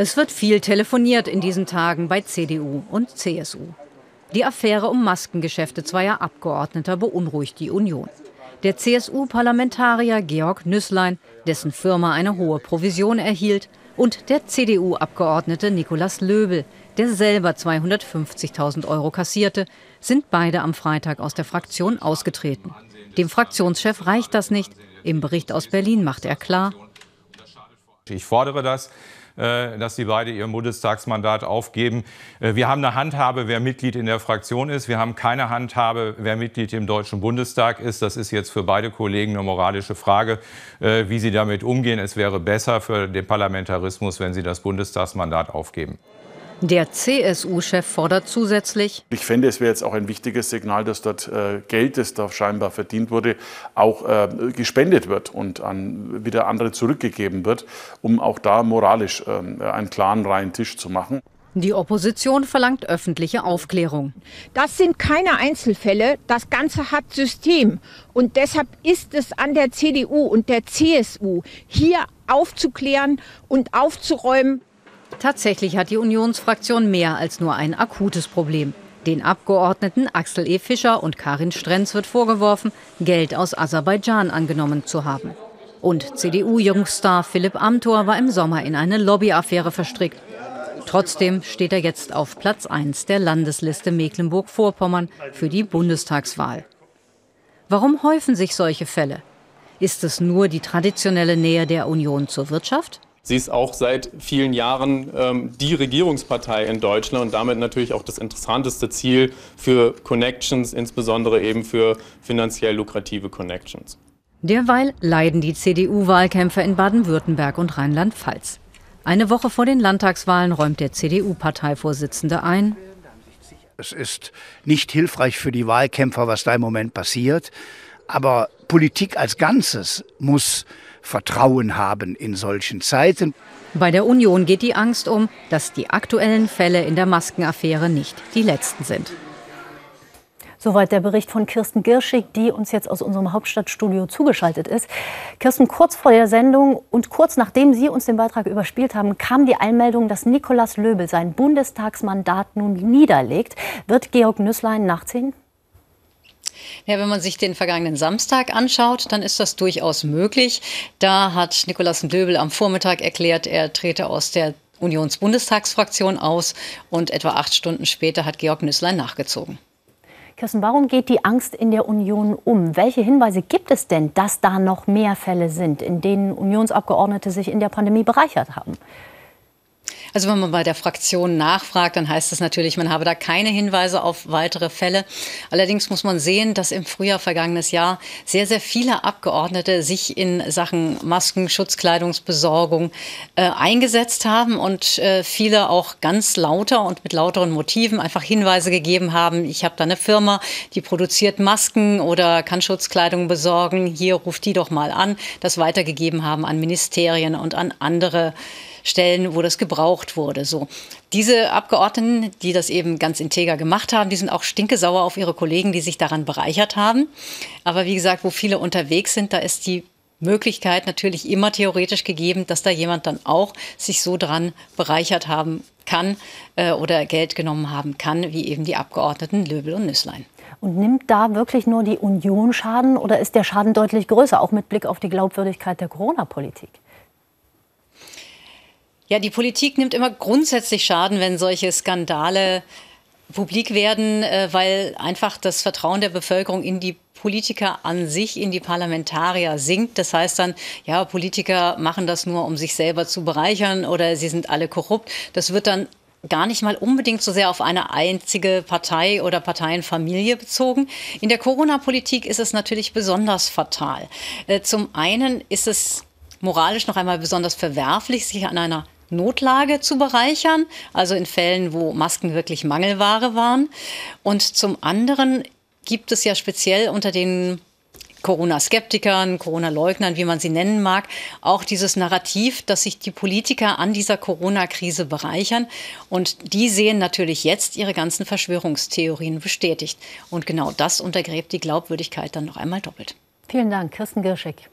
Es wird viel telefoniert in diesen Tagen bei CDU und CSU. Die Affäre um Maskengeschäfte zweier Abgeordneter beunruhigt die Union. Der CSU-Parlamentarier Georg Nüßlein, dessen Firma eine hohe Provision erhielt, und der CDU-Abgeordnete Nikolaus Löbel, der selber 250.000 Euro kassierte, sind beide am Freitag aus der Fraktion ausgetreten. Dem Fraktionschef reicht das nicht. Im Bericht aus Berlin macht er klar, ich fordere das. Äh, dass sie beide ihr Bundestagsmandat aufgeben. Äh, wir haben eine Handhabe, wer Mitglied in der Fraktion ist. Wir haben keine Handhabe, wer Mitglied im Deutschen Bundestag ist. Das ist jetzt für beide Kollegen eine moralische Frage, äh, wie sie damit umgehen. Es wäre besser für den Parlamentarismus, wenn sie das Bundestagsmandat aufgeben. Der CSU-Chef fordert zusätzlich. Ich fände, es wäre jetzt auch ein wichtiges Signal, dass dort äh, Geld, das da scheinbar verdient wurde, auch äh, gespendet wird und an wieder andere zurückgegeben wird, um auch da moralisch äh, einen klaren, reinen Tisch zu machen. Die Opposition verlangt öffentliche Aufklärung. Das sind keine Einzelfälle, das Ganze hat System. Und deshalb ist es an der CDU und der CSU, hier aufzuklären und aufzuräumen, Tatsächlich hat die Unionsfraktion mehr als nur ein akutes Problem. Den Abgeordneten Axel E. Fischer und Karin Strenz wird vorgeworfen, Geld aus Aserbaidschan angenommen zu haben. Und CDU-Jungstar Philipp Amthor war im Sommer in eine Lobbyaffäre verstrickt. Trotzdem steht er jetzt auf Platz 1 der Landesliste Mecklenburg-Vorpommern für die Bundestagswahl. Warum häufen sich solche Fälle? Ist es nur die traditionelle Nähe der Union zur Wirtschaft? Sie ist auch seit vielen Jahren ähm, die Regierungspartei in Deutschland und damit natürlich auch das interessanteste Ziel für Connections, insbesondere eben für finanziell lukrative Connections. Derweil leiden die CDU-Wahlkämpfer in Baden-Württemberg und Rheinland-Pfalz. Eine Woche vor den Landtagswahlen räumt der CDU-Parteivorsitzende ein. Es ist nicht hilfreich für die Wahlkämpfer, was da im Moment passiert. Aber Politik als Ganzes muss Vertrauen haben in solchen Zeiten. Bei der Union geht die Angst um, dass die aktuellen Fälle in der Maskenaffäre nicht die letzten sind. Soweit der Bericht von Kirsten Girschig, die uns jetzt aus unserem Hauptstadtstudio zugeschaltet ist. Kirsten, kurz vor der Sendung und kurz nachdem Sie uns den Beitrag überspielt haben, kam die Einmeldung, dass Nikolaus Löbel sein Bundestagsmandat nun niederlegt. Wird Georg Nüßlein nachziehen? Ja, wenn man sich den vergangenen Samstag anschaut, dann ist das durchaus möglich. Da hat Nikolaus Döbel am Vormittag erklärt, er trete aus der Unionsbundestagsfraktion aus und etwa acht Stunden später hat Georg Nüßlein nachgezogen. Kirsten, warum geht die Angst in der Union um? Welche Hinweise gibt es denn, dass da noch mehr Fälle sind, in denen Unionsabgeordnete sich in der Pandemie bereichert haben? Also wenn man bei der Fraktion nachfragt, dann heißt es natürlich, man habe da keine Hinweise auf weitere Fälle. Allerdings muss man sehen, dass im Frühjahr vergangenes Jahr sehr, sehr viele Abgeordnete sich in Sachen Masken, Schutzkleidungsbesorgung äh, eingesetzt haben und äh, viele auch ganz lauter und mit lauteren Motiven einfach Hinweise gegeben haben. Ich habe da eine Firma, die produziert Masken oder kann Schutzkleidung besorgen. Hier ruft die doch mal an. Das weitergegeben haben an Ministerien und an andere Stellen, wo das gebraucht wurde. So. Diese Abgeordneten, die das eben ganz integer gemacht haben, die sind auch stinkesauer auf ihre Kollegen, die sich daran bereichert haben. Aber wie gesagt, wo viele unterwegs sind, da ist die Möglichkeit natürlich immer theoretisch gegeben, dass da jemand dann auch sich so dran bereichert haben kann äh, oder Geld genommen haben kann, wie eben die Abgeordneten Löbel und Nüßlein. Und nimmt da wirklich nur die Union Schaden oder ist der Schaden deutlich größer, auch mit Blick auf die Glaubwürdigkeit der Corona-Politik? Ja, die Politik nimmt immer grundsätzlich Schaden, wenn solche Skandale publik werden, äh, weil einfach das Vertrauen der Bevölkerung in die Politiker an sich, in die Parlamentarier sinkt. Das heißt dann, ja, Politiker machen das nur, um sich selber zu bereichern oder sie sind alle korrupt. Das wird dann gar nicht mal unbedingt so sehr auf eine einzige Partei oder Parteienfamilie bezogen. In der Corona-Politik ist es natürlich besonders fatal. Äh, zum einen ist es moralisch noch einmal besonders verwerflich, sich an einer Notlage zu bereichern, also in Fällen, wo Masken wirklich Mangelware waren. Und zum anderen gibt es ja speziell unter den Corona-Skeptikern, Corona-Leugnern, wie man sie nennen mag, auch dieses Narrativ, dass sich die Politiker an dieser Corona-Krise bereichern. Und die sehen natürlich jetzt ihre ganzen Verschwörungstheorien bestätigt. Und genau das untergräbt die Glaubwürdigkeit dann noch einmal doppelt. Vielen Dank, Kirsten Girschek.